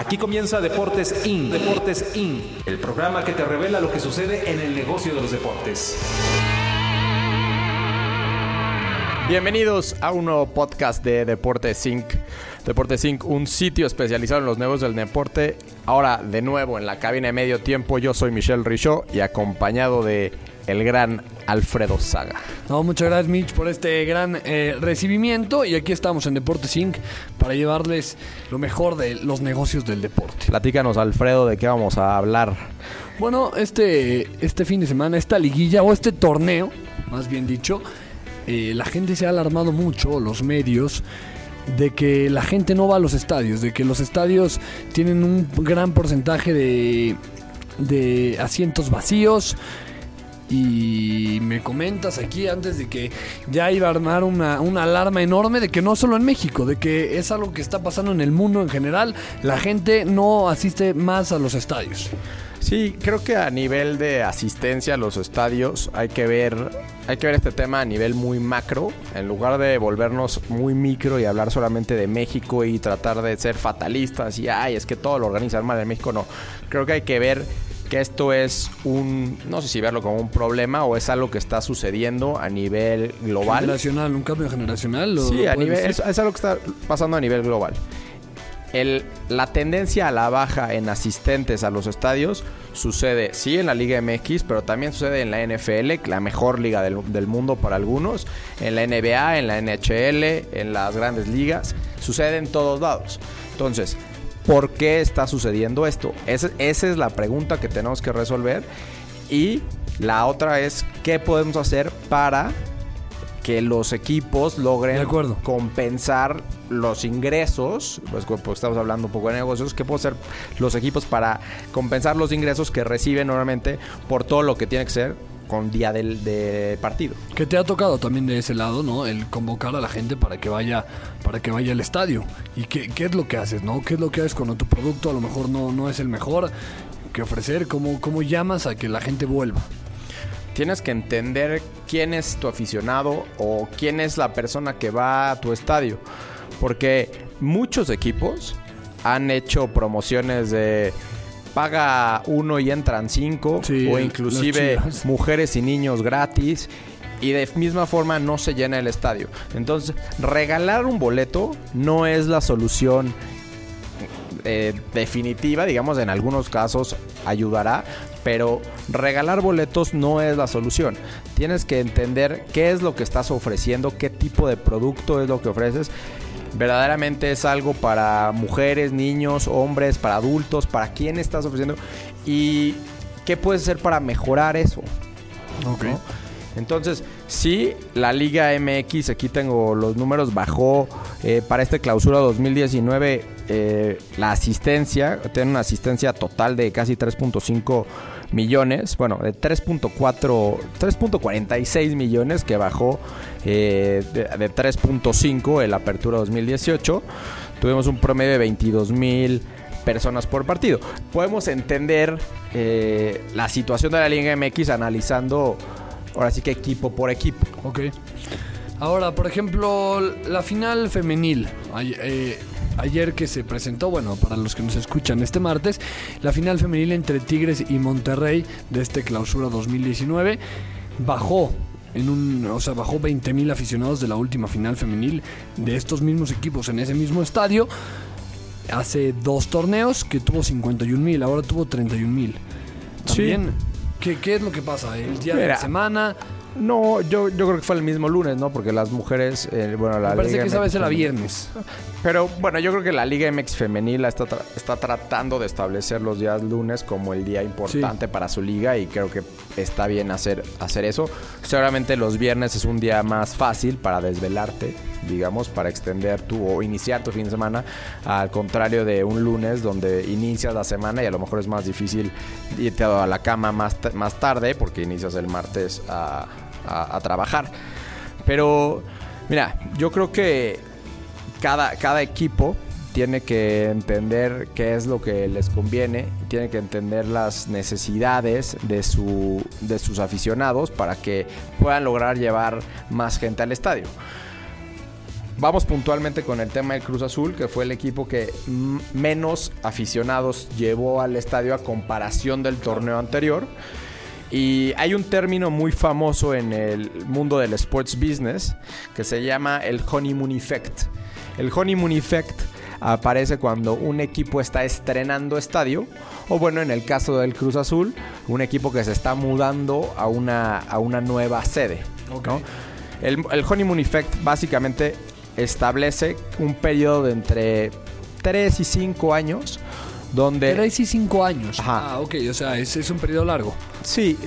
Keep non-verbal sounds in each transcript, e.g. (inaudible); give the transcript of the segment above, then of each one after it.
Aquí comienza Deportes In, Deportes In, el programa que te revela lo que sucede en el negocio de los deportes. Bienvenidos a un nuevo podcast de Deportes Inc. Deportes Inc., un sitio especializado en los negocios del deporte. Ahora, de nuevo, en la cabina de medio tiempo, yo soy Michelle Richaud y acompañado de el gran Alfredo Saga. No, muchas gracias Mitch por este gran eh, recibimiento y aquí estamos en Deportes Inc. para llevarles lo mejor de los negocios del deporte. Platícanos Alfredo de qué vamos a hablar. Bueno, este, este fin de semana, esta liguilla o este torneo, más bien dicho, eh, la gente se ha alarmado mucho, los medios, de que la gente no va a los estadios, de que los estadios tienen un gran porcentaje de, de asientos vacíos. Y me comentas aquí antes de que ya iba a armar una, una, alarma enorme de que no solo en México, de que es algo que está pasando en el mundo en general, la gente no asiste más a los estadios. Sí, creo que a nivel de asistencia a los estadios hay que ver hay que ver este tema a nivel muy macro, en lugar de volvernos muy micro y hablar solamente de México y tratar de ser fatalistas y ay, es que todo lo organizan mal en México, no. Creo que hay que ver que esto es un, no sé si verlo como un problema o es algo que está sucediendo a nivel global. Generacional, un cambio generacional. Sí, a nivel, es, es algo que está pasando a nivel global. El, la tendencia a la baja en asistentes a los estadios sucede sí en la Liga MX, pero también sucede en la NFL, la mejor liga del, del, mundo para algunos, en la NBA, en la NHL, en las grandes ligas, sucede en todos lados. Entonces, ¿por qué está sucediendo esto? Esa, esa es la pregunta que tenemos que resolver. Y la otra es, ¿qué podemos hacer para que los equipos logren compensar los ingresos, pues, pues, estamos hablando un poco de negocios, ¿qué pueden hacer los equipos para compensar los ingresos que reciben normalmente por todo lo que tiene que ser con día del de partido? Que te ha tocado también de ese lado, ¿no? El convocar a la gente para que vaya, para que vaya al estadio. ¿Y qué, qué es lo que haces, no? ¿Qué es lo que haces cuando tu producto a lo mejor no, no es el mejor que ofrecer? ¿Cómo, ¿Cómo llamas a que la gente vuelva? tienes que entender quién es tu aficionado o quién es la persona que va a tu estadio. Porque muchos equipos han hecho promociones de paga uno y entran cinco sí, o inclusive (laughs) mujeres y niños gratis y de misma forma no se llena el estadio. Entonces, regalar un boleto no es la solución eh, definitiva, digamos, en algunos casos ayudará, pero regalar boletos no es la solución. Tienes que entender qué es lo que estás ofreciendo, qué tipo de producto es lo que ofreces. Verdaderamente es algo para mujeres, niños, hombres, para adultos, para quién estás ofreciendo y qué puedes hacer para mejorar eso. Ok. ¿no? Entonces, sí, la Liga MX, aquí tengo los números, bajó eh, para esta clausura 2019 eh, la asistencia, tiene una asistencia total de casi 3.5 millones, bueno, de 3.4, 3.46 millones que bajó eh, de, de 3.5 en la apertura 2018. Tuvimos un promedio de 22 mil personas por partido. Podemos entender eh, la situación de la Liga MX analizando ahora sí que equipo por equipo. Ok. Ahora, por ejemplo, la final femenil. Eh, ayer que se presentó, bueno, para los que nos escuchan este martes, la final femenil entre Tigres y Monterrey de este clausura 2019 bajó en un, o sea, bajó 20 mil aficionados de la última final femenil de estos mismos equipos en ese mismo estadio. Hace dos torneos que tuvo 51 mil, ahora tuvo 31 mil. También, sí. ¿qué, ¿qué, es lo que pasa? El día Mira, de la semana. No, yo, yo creo que fue el mismo lunes, ¿no? Porque las mujeres, eh, bueno, la Me parece Liga que esa vez era viernes. Pero bueno, yo creo que la Liga MX femenil está, tra- está tratando de establecer los días lunes como el día importante para su liga y creo que está bien hacer, hacer eso. Seguramente los viernes es un día más fácil para desvelarte, digamos, para extender tu o iniciar tu fin de semana, al contrario de un lunes donde inicias la semana y a lo mejor es más difícil irte a la cama más, más tarde porque inicias el martes a, a- a trabajar. Pero mira, yo creo que cada, cada equipo tiene que entender qué es lo que les conviene, tiene que entender las necesidades de, su, de sus aficionados para que puedan lograr llevar más gente al estadio. Vamos puntualmente con el tema del Cruz Azul, que fue el equipo que menos aficionados llevó al estadio a comparación del torneo anterior. Y hay un término muy famoso en el mundo del sports business que se llama el honeymoon effect. El honeymoon effect aparece cuando un equipo está estrenando estadio o bueno, en el caso del Cruz Azul, un equipo que se está mudando a una, a una nueva sede. ¿no? El, el honeymoon effect básicamente establece un periodo de entre 3 y 5 años donde... 3 y 5 años. Ajá. Ah, ok, o sea, es, es un periodo largo. Sí,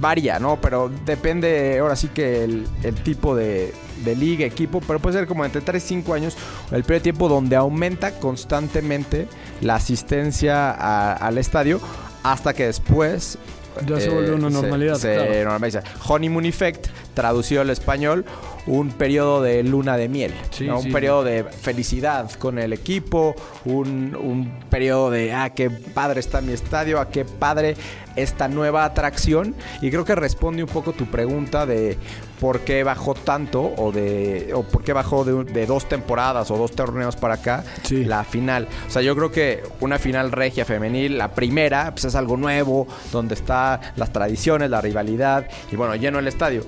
varía, ¿no? Pero depende ahora sí que el, el tipo de, de liga, equipo, pero puede ser como entre 3 y 5 años el periodo de tiempo donde aumenta constantemente la asistencia a- al estadio hasta que después... eh, Ya se vuelve una normalidad, Se, claro. normaliza. Honeymoon Effect, traducido al español, un periodo de luna de miel, Sí, ¿no? un sí. periodo de felicidad con el equipo, un, un periodo de, ah, qué padre está mi estadio, ah, qué padre esta nueva atracción. Y creo que responde un poco tu pregunta de por qué bajó tanto o de o por qué bajó de, de dos temporadas o dos torneos para acá Sí. la final. O sea, yo creo que una final regia femenil, la primera, pues es algo nuevo, donde está las tradiciones, la rivalidad y bueno, lleno el estadio.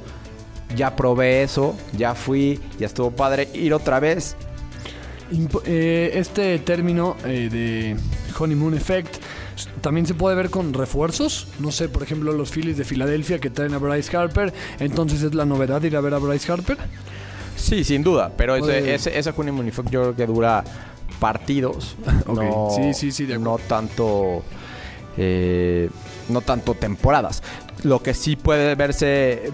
Ya probé eso, ya fui, ya estuvo padre ir otra vez. Eh, este término eh, de honeymoon effect también se puede ver con refuerzos. No sé, por ejemplo, los Phillies de Filadelfia que traen a Bryce Harper. Entonces es la novedad ir a ver a Bryce Harper. Sí, sin duda, pero ese, ese, ese honeymoon effect yo creo que dura partidos. (laughs) No, sí, sí, sí, de. No tanto, eh, no tanto temporadas. Lo que sí puede verse,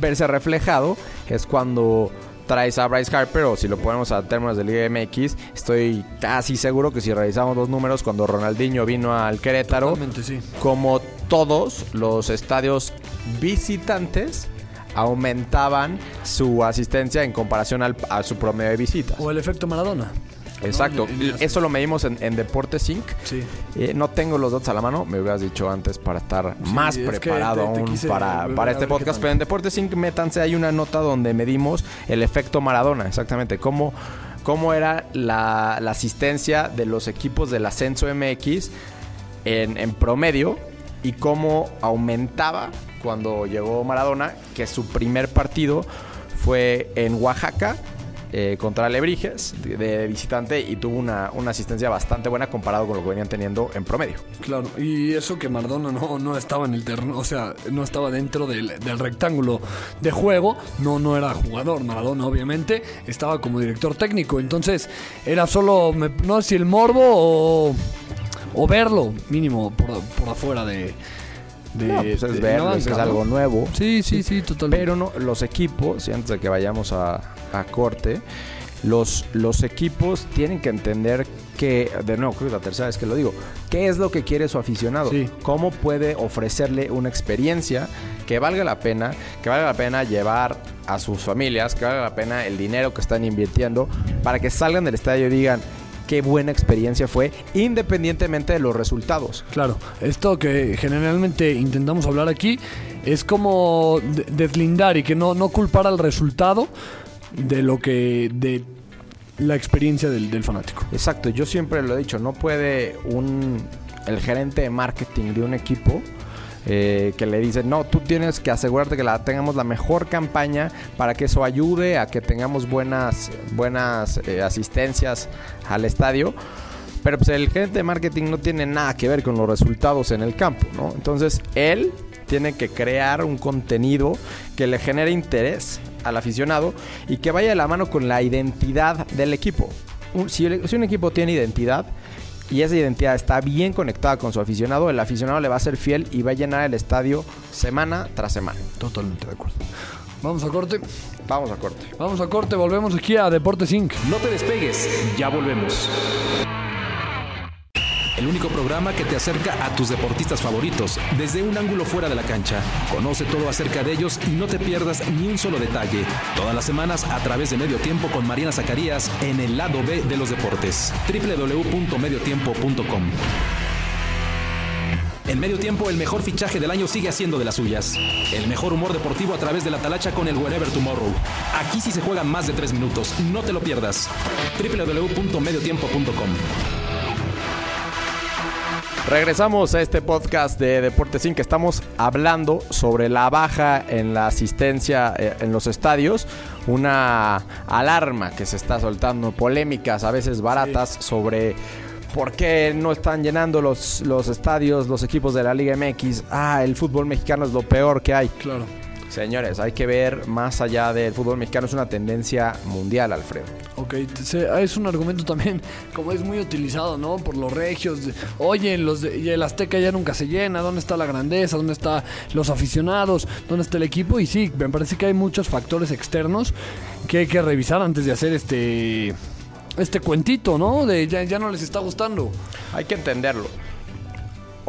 verse reflejado es cuando traes a Bryce Harper o si lo ponemos a términos de Liga MX, estoy casi seguro que si revisamos los números cuando Ronaldinho vino al Querétaro, sí. como todos los estadios visitantes aumentaban su asistencia en comparación al- a su promedio de visitas. O el efecto Maradona. Exacto. En- en- Eso lo medimos en, en Deportes Inc. Sí. Eh, no tengo los datos a la mano, me hubieras dicho antes para estar Sí, más es preparado te- te aún para, para este podcast. Pero en Deportes Inc. métanse, hay una nota donde medimos el efecto Maradona, exactamente. Cómo, cómo era la, la asistencia de los equipos del ascenso MX en, en promedio y cómo aumentaba cuando llegó Maradona, que su primer partido fue en Oaxaca eh, contra Alebrijes de, visitante y tuvo una, una asistencia bastante buena comparado con lo que venían teniendo en promedio. Claro, y eso que Maradona no, no estaba en el terreno, o sea, no estaba dentro del, del rectángulo de juego, no, no era jugador, Maradona obviamente, estaba como director técnico, entonces era solo, no sé si el morbo o, o verlo, mínimo, por, por afuera de... de No, pues es algo nuevo. Sí, sí, sí, totalmente. Pero no, los equipos, y antes de que vayamos a, a corte, los, los equipos tienen que entender que, de nuevo, creo que es la tercera vez que lo digo, ¿qué es lo que quiere su aficionado? Sí. ¿Cómo puede ofrecerle una experiencia que valga la pena, que valga la pena llevar a sus familias, que valga la pena el dinero que están invirtiendo para que salgan del estadio y digan qué buena experiencia fue, independientemente de los resultados? Claro, esto que generalmente intentamos hablar aquí es como de- deslindar y que no, no culpar al resultado de lo que. de la experiencia del, del fanático. Exacto, yo siempre lo he dicho, no puede un el gerente de marketing de un equipo eh, que le dice, no, tú tienes que asegurarte que la tengamos la mejor campaña para que eso ayude a que tengamos buenas, buenas eh, asistencias al estadio. Pero pues el gerente de marketing no tiene nada que ver con los resultados en el campo, ¿no? Entonces él tiene que crear un contenido que le genere interés al aficionado y que vaya de la mano con la identidad del equipo. Si un equipo tiene identidad y esa identidad está bien conectada con su aficionado, el aficionado le va a ser fiel y va a llenar el estadio semana tras semana. Totalmente de acuerdo. Vamos a corte. Vamos a corte. Vamos a corte, volvemos aquí a Deportes Inc. No te despegues, ya volvemos. El único programa que te acerca a tus deportistas favoritos desde un ángulo fuera de la cancha. Conoce todo acerca de ellos y no te pierdas ni un solo detalle. Todas las semanas a través de Medio Tiempo con Mariana Zacarías en el lado B de los deportes. www.mediotiempo.com En medio tiempo, el mejor fichaje del año sigue haciendo de las suyas. El mejor humor deportivo a través de la talacha con el Wherever Tomorrow. Aquí sí se juegan más de tres minutos. No te lo pierdas. www.mediotiempo.com Regresamos a este podcast de Deportes Sin que estamos hablando sobre la baja en la asistencia eh, en los estadios, una alarma que se está soltando, polémicas a veces baratas sobre por qué no están llenando los, los estadios, los equipos de la Liga MX. Ah, el fútbol mexicano es lo peor que hay. Claro. Señores, hay que ver más allá del fútbol mexicano, es una tendencia mundial, Alfredo. Ok, se- es un argumento también, (laughs) como es muy utilizado, ¿no? Por los regios. Oye, los de, y el Azteca ya nunca se llena. ¿Dónde está la grandeza? ¿Dónde están los aficionados? ¿Dónde está el equipo? Y sí, me parece que hay muchos factores externos que hay que revisar antes de hacer este este cuentito, ¿no? De ya, ya no les está gustando. Hay que entenderlo.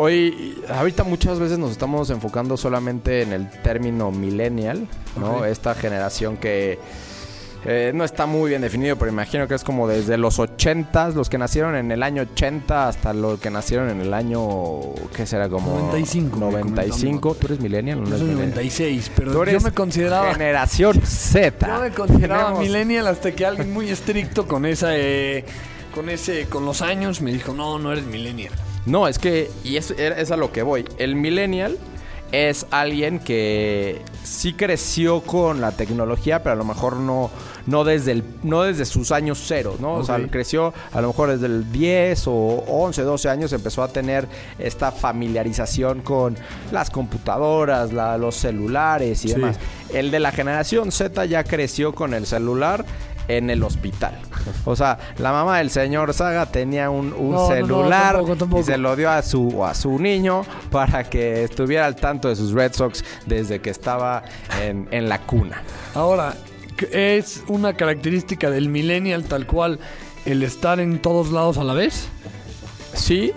Hoy, ahorita muchas veces nos estamos enfocando solamente en el término millennial, ¿no? Esta generación que eh, no está muy bien definido, pero imagino que es como desde los 80, los que nacieron en el año 80 hasta los que nacieron en el año, ¿qué será? Como 95, me 95. ¿Tú eres millennial? o no Yo soy millennial? 96, Tú pero yo me consideraba... generación (laughs) Z. Yo me consideraba Tenemos- millennial hasta que alguien muy estricto con esa... eh, con ese, con los años me dijo, no, no eres millennial. No, es que, y es, es a lo que voy. El millennial es alguien que sí creció con la tecnología, pero a lo mejor no, no, desde, el, no desde sus años cero, ¿no? O sea, creció a lo mejor desde el 10 o 11, 12 años, empezó a tener esta familiarización con las computadoras, la- los celulares y Sí. demás. El de la generación Z ya creció con el celular en el hospital. O sea, la mamá del señor Saga tenía un, un No, no, no, celular tampoco, tampoco. y se lo dio a su, a su niño para que estuviera al tanto de sus Red Sox desde que estaba en, en la cuna. Ahora, ¿qué ¿es una característica del millennial tal cual el estar en todos lados a la vez? Sí,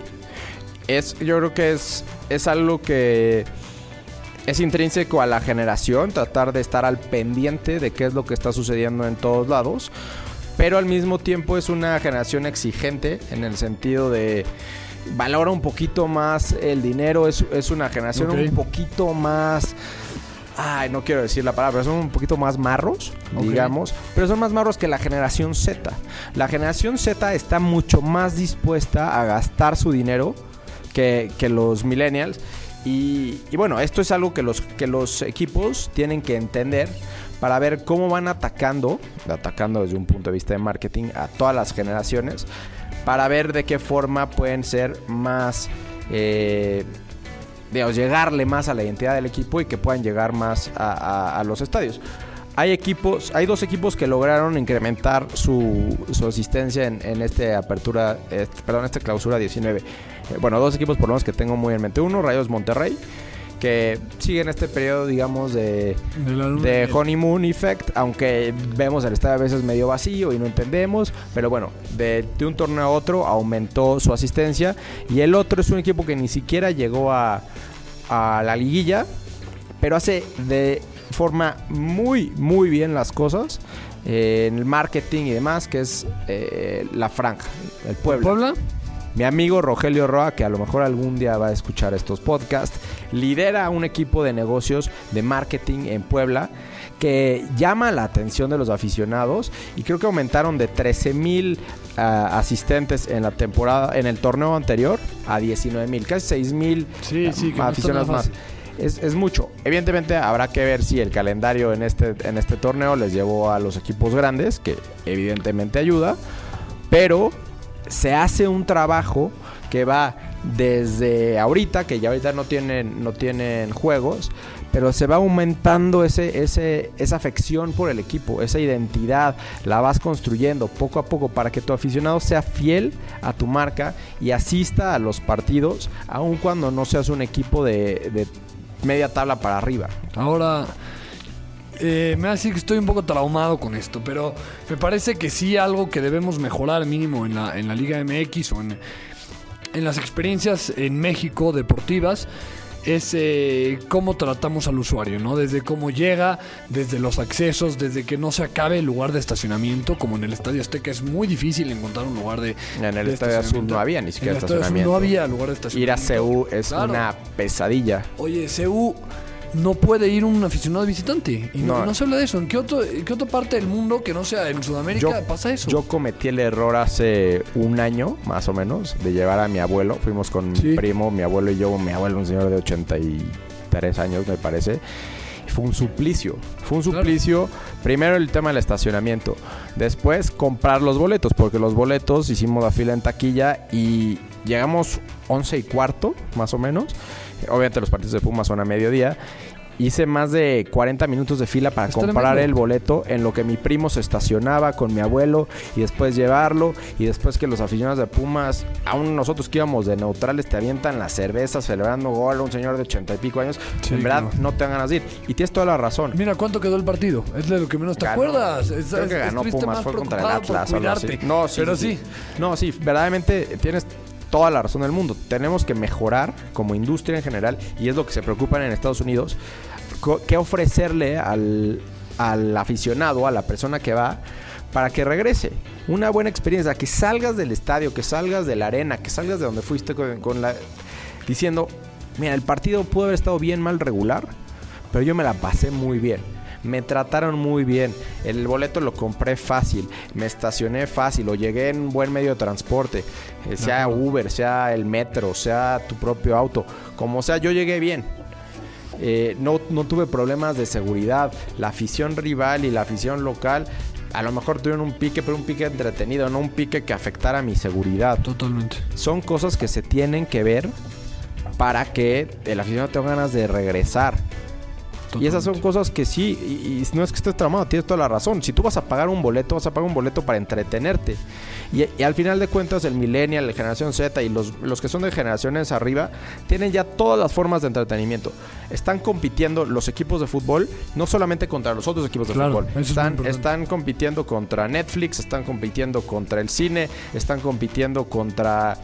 es, yo creo que es, es algo que es intrínseco a la generación, tratar de estar al pendiente de qué es lo que está sucediendo en todos lados, pero al mismo tiempo es una generación exigente en el sentido de valora un poquito más el dinero, es, es una generación un poquito más... Ay, no quiero decir la palabra, pero son un poquito más marros, digamos, pero son más marros que la generación Z. La generación Z está mucho más dispuesta a gastar su dinero que, que los millennials. Y, bueno, esto es algo que los, que los equipos tienen que entender para ver cómo van atacando, atacando desde un punto de vista de marketing a todas las generaciones, para ver de qué forma pueden ser más, eh, digamos, llegarle más a la identidad del equipo y que puedan llegar más a, los estadios. Hay equipos, hay dos equipos que lograron incrementar su, asistencia en, este apertura, este- perdón, esta clausura 19. Eh, bueno, dos equipos por lo menos que tengo muy en mente. Uno, Rayos Monterrey, que sigue en este periodo, digamos, de, honeymoon effect, aunque vemos el estadio a veces medio vacío y no entendemos, pero bueno, de, de un torneo a otro aumentó su asistencia y el otro es un equipo que ni siquiera llegó a, a la liguilla, pero hace de forma muy, muy bien las cosas eh, en el marketing y demás, que es eh, la franja, el Puebla. ¿Puebla? Mi amigo Rogelio Roa, que a lo mejor algún día va a escuchar estos podcasts, lidera un equipo de negocios de marketing en Puebla que llama la atención de los aficionados y creo que aumentaron de 13 mil ah, asistentes en la temporada, en el torneo anterior a 19 mil, casi 6 mil Sí, sí, que no está aficionados más. Es, es mucho. Evidentemente habrá que ver si el calendario en este, en este torneo les llevó a los equipos grandes, que evidentemente ayuda, pero se hace un trabajo que va desde ahorita, que ya ahorita no tienen, no tienen juegos, pero se va aumentando ese, ese, esa afección por el equipo, esa identidad, la vas construyendo poco a poco para que tu aficionado sea fiel a tu marca y asista a los partidos, aun cuando no seas un equipo de, de media tabla para arriba. Ahora, eh, me hace que estoy un poco traumado con esto, pero me parece que sí algo que debemos mejorar mínimo en la, en la Liga MX o en, en las experiencias en México deportivas es eh, cómo tratamos al usuario, ¿no? Desde cómo llega, desde los accesos, desde que no se acabe el lugar de estacionamiento, como en el Estadio Azteca es muy difícil encontrar un lugar de En el de Estadio Azul estacionamiento. no había ni siquiera En el Azul estacionamiento. no había lugar de Ir a estacionamiento. CEU es Claro. una pesadilla. Oye, CU no puede ir un aficionado visitante. Y no, No. no se habla de eso. ¿En qué, otro, en qué otra parte del mundo que no sea en Sudamérica pasa eso? Yo cometí el error hace un año, más o menos, de llevar a mi abuelo. Fuimos con Sí. mi primo, mi abuelo y yo. Mi abuelo, un señor de 83 años, me parece. Fue un suplicio. Fue un Claro. suplicio. Primero el tema del estacionamiento. Después comprar los boletos. Porque los boletos hicimos la fila en taquilla y llegamos 11 y cuarto, más o menos. Obviamente los partidos de Pumas son a mediodía. Hice más de 40 minutos de fila para Está comprar tremendo. el boleto en lo que mi primo se estacionaba con mi abuelo y después llevarlo y después que los aficionados de Pumas, aún nosotros que íbamos de neutrales, te avientan las cervezas celebrando gol a un señor de 80 y pico años. Sí, en verdad no te dan ganas de ir. Y tienes toda la razón. Mira cuánto quedó el partido. Es de lo que menos te Ganó. acuerdas. Es- Creo es- que ganó Pumas, fue contra el Atlas. algo así. No, sí, Pero sí, sí. No, sí, verdaderamente tienes toda la razón del mundo. Tenemos que mejorar como industria en general y es lo que se preocupan en Estados Unidos. ¿Qué ofrecerle al, al aficionado, a la persona que va, para que regrese? Una buena experiencia, que salgas del estadio, que salgas de la arena, que salgas de donde fuiste con, con la... diciendo, mira, el partido pudo haber estado bien, mal, regular, pero yo me la pasé muy bien. Me trataron muy bien. El boleto lo compré fácil. Me estacioné fácil. O llegué en buen medio de transporte. eh, sea Uber, sea el metro, sea tu propio auto. Como sea, yo llegué bien. Eh, no, no tuve problemas de seguridad. La afición rival y la afición local a lo mejor tuvieron un pique, pero un pique entretenido, no un pique que afectara mi seguridad Totalmente. son cosas que se tienen que ver para que el aficionado tenga ganas de regresar. Y esas son cosas que sí, y, y no es que estés tramado, tienes toda la razón. Si tú vas a pagar un boleto, vas a pagar un boleto para entretenerte. Y, y al final de cuentas, el millennial, la generación Z y los, los que son de generaciones arriba, tienen ya todas las formas de entretenimiento. Están compitiendo los equipos de fútbol, no solamente contra los otros equipos de Claro, fútbol. es Están, están compitiendo contra Netflix, están compitiendo contra el cine, están compitiendo contra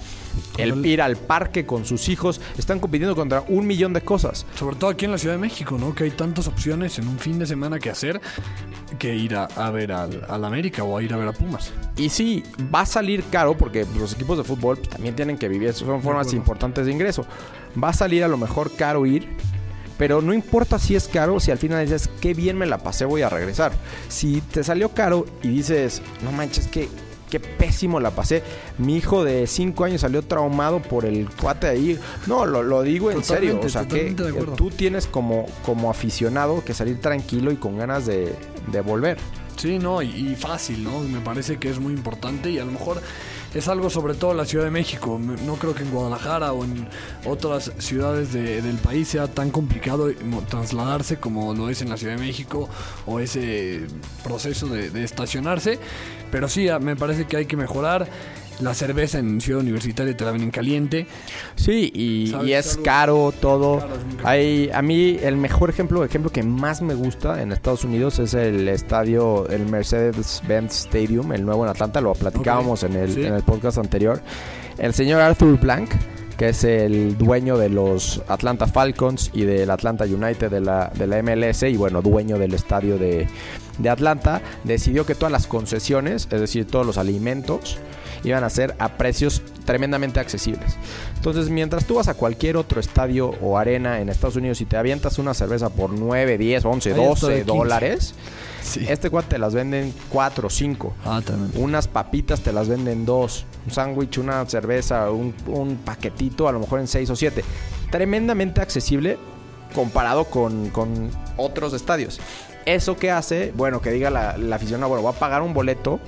el ir al parque con sus hijos, están compitiendo contra un millón de cosas. Sobre todo aquí en la Ciudad de México, ¿no? Que hay tantas opciones en un fin de semana que hacer que ir a, a ver al, al América o a ir a ver a Pumas. Y sí, va a salir caro porque los equipos de fútbol pues, también tienen que vivir, son formas importantes de ingreso. Va a salir a lo mejor caro ir, pero no importa si es caro, si al final dices, qué bien me la pasé, voy a regresar. Si te salió caro y dices, no manches, que qué pésimo la pasé. Mi hijo de 5 años salió traumado por el cuate ahí. No, lo, lo digo en serio. O sea, que acuerdo. tú tienes como, como aficionado que salir tranquilo y con ganas de, de volver. Sí, no, y, y fácil, ¿no? Me parece que es muy importante y a lo mejor es algo sobre todo en la Ciudad de México. No creo que en Guadalajara o en otras ciudades de- del país sea tan complicado trasladarse como lo es en la Ciudad de México o ese proceso de, de estacionarse. Pero sí, me parece que hay que mejorar. La cerveza en Ciudad Universitaria te la ven en caliente. Sí, y, ¿Sabes y es caro todo. Es caro. Hay, a mí el mejor ejemplo, ejemplo que más me gusta en Estados Unidos es el estadio, el Mercedes-Benz Stadium, el nuevo en Atlanta. Lo platicábamos en, el, Sí. en el podcast anterior. El señor Arthur Blank, que es el dueño de los Atlanta Falcons y del Atlanta United de la, de la MLS y bueno, dueño del estadio de, de Atlanta, decidió que todas las concesiones, es decir, todos los alimentos, iban a ser a precios tremendamente accesibles. Entonces, mientras tú vas a cualquier otro estadio o arena en Estados Unidos y te avientas una cerveza por 9, 10, 11, Ahí está de 12 15. dólares, Sí. este cuate te las venden 4 o 5. Ah, también. Unas papitas te las venden dos. Un sándwich, una cerveza, un, un paquetito, a lo mejor en seis o siete. Tremendamente accesible comparado con, con otros estadios. Eso que hace, bueno, que diga la, la aficionado, bueno, voy a pagar un boleto,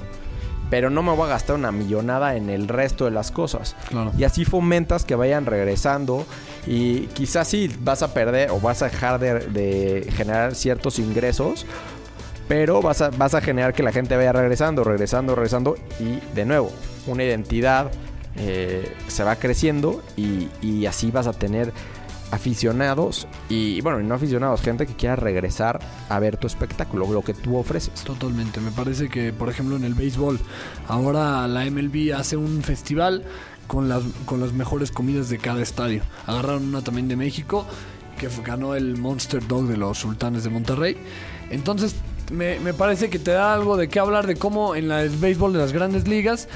pero no me voy a gastar una millonada en el resto de las cosas. Claro. Y así fomentas que vayan regresando y quizás sí vas a perder o vas a dejar de, de generar ciertos ingresos, pero vas a, vas a generar que la gente vaya regresando, regresando, regresando y de nuevo, una identidad eh, se va creciendo y, y así vas a tener aficionados y bueno, no aficionados, gente que quiera regresar a ver tu espectáculo, lo que tú ofreces. Totalmente. Me parece que, por ejemplo, en el béisbol, ahora la MLB hace un festival con las, con las mejores comidas de cada estadio. Agarraron una también de México, que ganó el Monster Dog de los Sultanes de Monterrey. Entonces, me, me parece que te da algo de qué hablar de cómo en la- el béisbol de las grandes ligas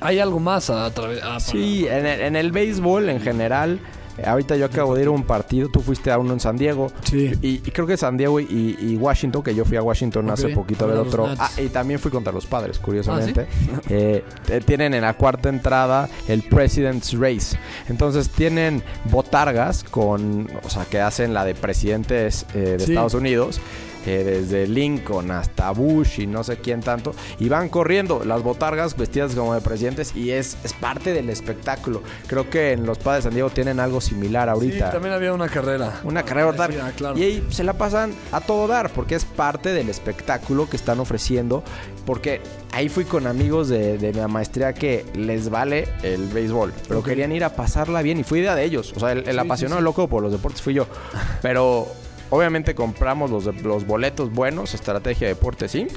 hay algo más a través. Sí, en el, en el béisbol en general. Eh, Ahorita yo acabo de ir a un partido, tú fuiste a uno en San Diego. Sí. Y, y creo que San Diego y, y Washington, que yo fui a Washington hace Ok, poquito a ver otro. Ah, y también fui contra los padres, curiosamente. ¿Ah, (laughs) Eh, eh, tienen en la cuarta entrada el President's Race. Entonces tienen botargas con, o sea, que hacen la de presidentes eh, de Sí. Estados Unidos. Desde Lincoln hasta Bush y no sé quién tanto, y van corriendo las botargas vestidas como de presidentes y es, es parte del espectáculo. Creo que en los padres de San Diego tienen algo similar ahorita. Sí, también había una carrera. Una carrera claro. Y ahí se la pasan a todo dar, porque es parte del espectáculo que están ofreciendo. Porque ahí fui con amigos de, de mi maestría que les vale el béisbol, pero querían ir a pasarla bien y fui idea de ellos. O sea, el, el Sí, apasionado sí, sí. loco por los deportes fui yo. (laughs) Pero obviamente compramos los, los boletos buenos, Estrategia Deportes Inc.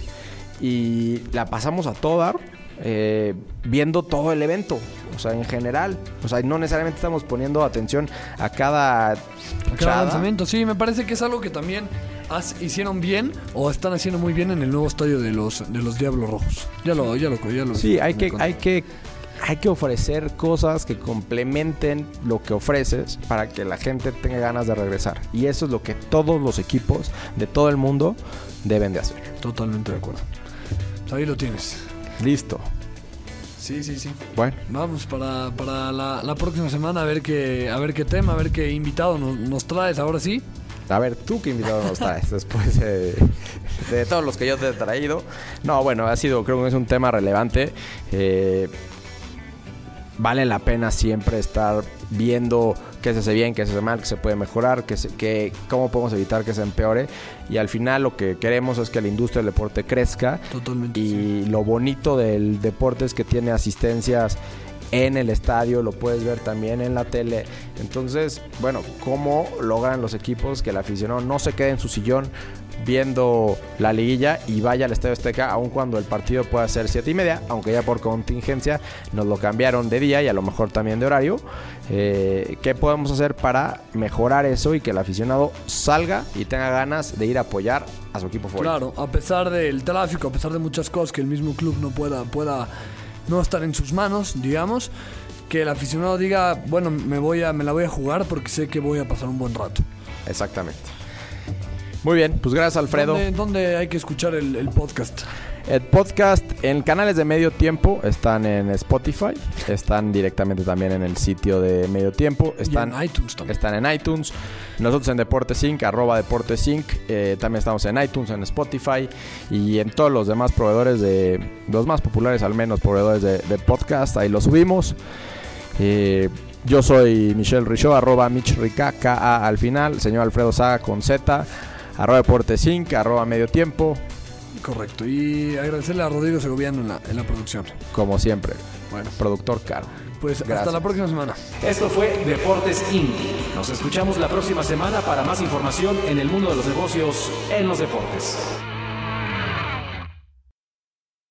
Y la pasamos a todo dar. eh, viendo todo el evento, o sea, en general, o sea, no necesariamente estamos poniendo atención a cada A cada lanzamiento, sí, me parece que es algo que también hicieron bien o están haciendo muy bien en el nuevo estadio de los de los Diablos Rojos. Ya lo, ya lo, ya lo Sí, hay que, conté. hay que, hay que ofrecer cosas que complementen lo que ofreces para que la gente tenga ganas de regresar. Y eso es lo que todos los equipos de todo el mundo deben de hacer. Totalmente de acuerdo. Ahí lo tienes. Listo. Sí, sí, sí. Bueno, Vamos para, para la, la próxima semana a ver qué a ver qué tema, a ver qué invitado nos, nos traes ahora sí. a ver, tú qué invitado nos traes después de, de todos los que yo te he traído. No, bueno, ha sido, creo que es un tema relevante. Eh, vale la pena siempre estar viendo qué se hace bien, qué se hace mal, qué se puede mejorar, qué se- qué- cómo podemos evitar que se empeore. Y al final lo que queremos es que la industria del deporte crezca. Totalmente. sí. Y lo bonito del deporte es que tiene asistencias en el estadio, lo puedes ver también en la tele. Entonces, bueno, ¿cómo logran los equipos que el aficionado no se quede en su sillón viendo la liguilla y vaya al Estadio Azteca, aun cuando el partido pueda ser siete y media, aunque ya por contingencia nos lo cambiaron de día y a lo mejor también de horario? Eh, ¿Qué podemos hacer para mejorar eso y que el aficionado salga y tenga ganas de ir a apoyar a su equipo favorito? Claro, a pesar del tráfico, a pesar de muchas cosas que el mismo club no pueda, pueda no estar en sus manos, digamos, que el aficionado diga, bueno, me voy a, me la voy a jugar porque sé que voy a pasar un buen rato. Exactamente. Muy bien, pues gracias Alfredo. ¿Dónde, dónde hay que escuchar el, el podcast? El podcast en canales de medio tiempo están en Spotify, están directamente también en el sitio de medio tiempo, están y en iTunes también. Están en iTunes. Nosotros en Deportes Inc., arroba Deportes Inc. eh, también estamos en iTunes, en Spotify y en todos los demás proveedores de. Los más populares, al menos, proveedores de, de podcast. Ahí lo subimos. Eh, yo soy Michelle Richaud, arroba Mich Rica, K-A al final. Señor Alfredo Saga con Z, arroba Deportes Inc., arroba Medio Tiempo. Correcto. Y agradecerle a Rodrigo Segoviano en la, en la producción. Como siempre, Bueno, productor caro. pues hasta la próxima semana. Esto fue Deportes Inc. Nos escuchamos la próxima semana para más información en el mundo de los negocios en los deportes.